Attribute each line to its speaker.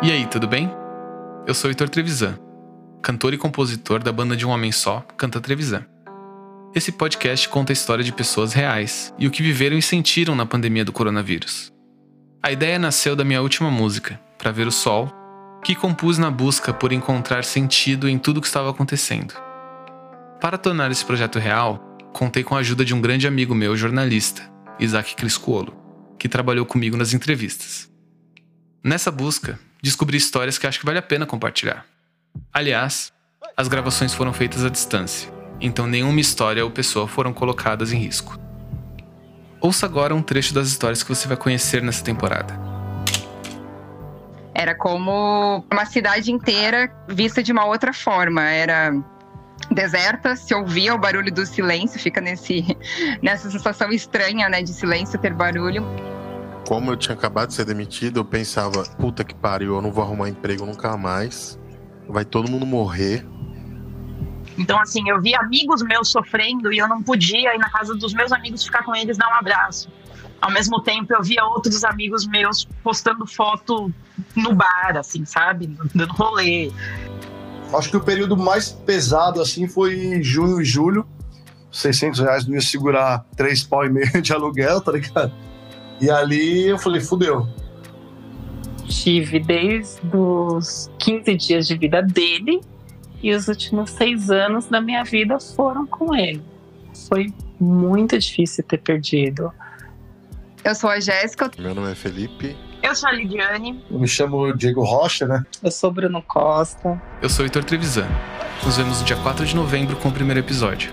Speaker 1: E aí, tudo bem? Eu sou Heitor Trevisan, cantor e compositor da banda de um homem só, Canta Trevisan. Esse podcast conta a história de pessoas reais e o que viveram e sentiram na pandemia do coronavírus. A ideia nasceu da minha última música, Pra Ver o Sol, que compus na busca por encontrar sentido em tudo o que estava acontecendo. Para tornar esse projeto real, contei com a ajuda de um grande amigo meu, jornalista, Isaac Criscuolo, que trabalhou comigo nas entrevistas. Nessa busca, descobri histórias que acho que vale a pena compartilhar. Aliás, as gravações foram feitas à distância, então nenhuma história ou pessoa foram colocadas em risco. Ouça agora um trecho das histórias que você vai conhecer nessa temporada.
Speaker 2: Era como uma cidade inteira vista de uma outra forma. Era deserta, se ouvia o barulho do silêncio, fica nesse, nessa sensação estranha, né, de silêncio ter barulho.
Speaker 3: Como eu tinha acabado de ser demitido, eu pensava, puta que pariu, eu não vou arrumar emprego nunca mais. Vai todo mundo morrer.
Speaker 4: Então, assim, eu vi amigos meus sofrendo e eu não podia ir na casa dos meus amigos ficar com eles, dar um abraço. Ao mesmo tempo, eu via outros amigos meus postando foto no bar, assim, sabe? Dando rolê.
Speaker 5: Acho que o período mais pesado, assim, foi junho e julho. 600 reais não ia segurar três pau e meio de aluguel, tá ligado? E ali eu falei, fudeu.
Speaker 6: Tive desde os 15 dias de vida dele e os últimos seis anos da minha vida foram com ele. Foi muito difícil ter perdido.
Speaker 2: Eu sou a Jéssica.
Speaker 3: Meu nome é Felipe.
Speaker 4: Eu sou a Lidiane.
Speaker 5: Eu me chamo Diego Rocha, né?
Speaker 6: Eu sou Bruno Costa.
Speaker 1: Eu sou Heitor Trevisan. Nos vemos no dia 4 de novembro com o primeiro episódio.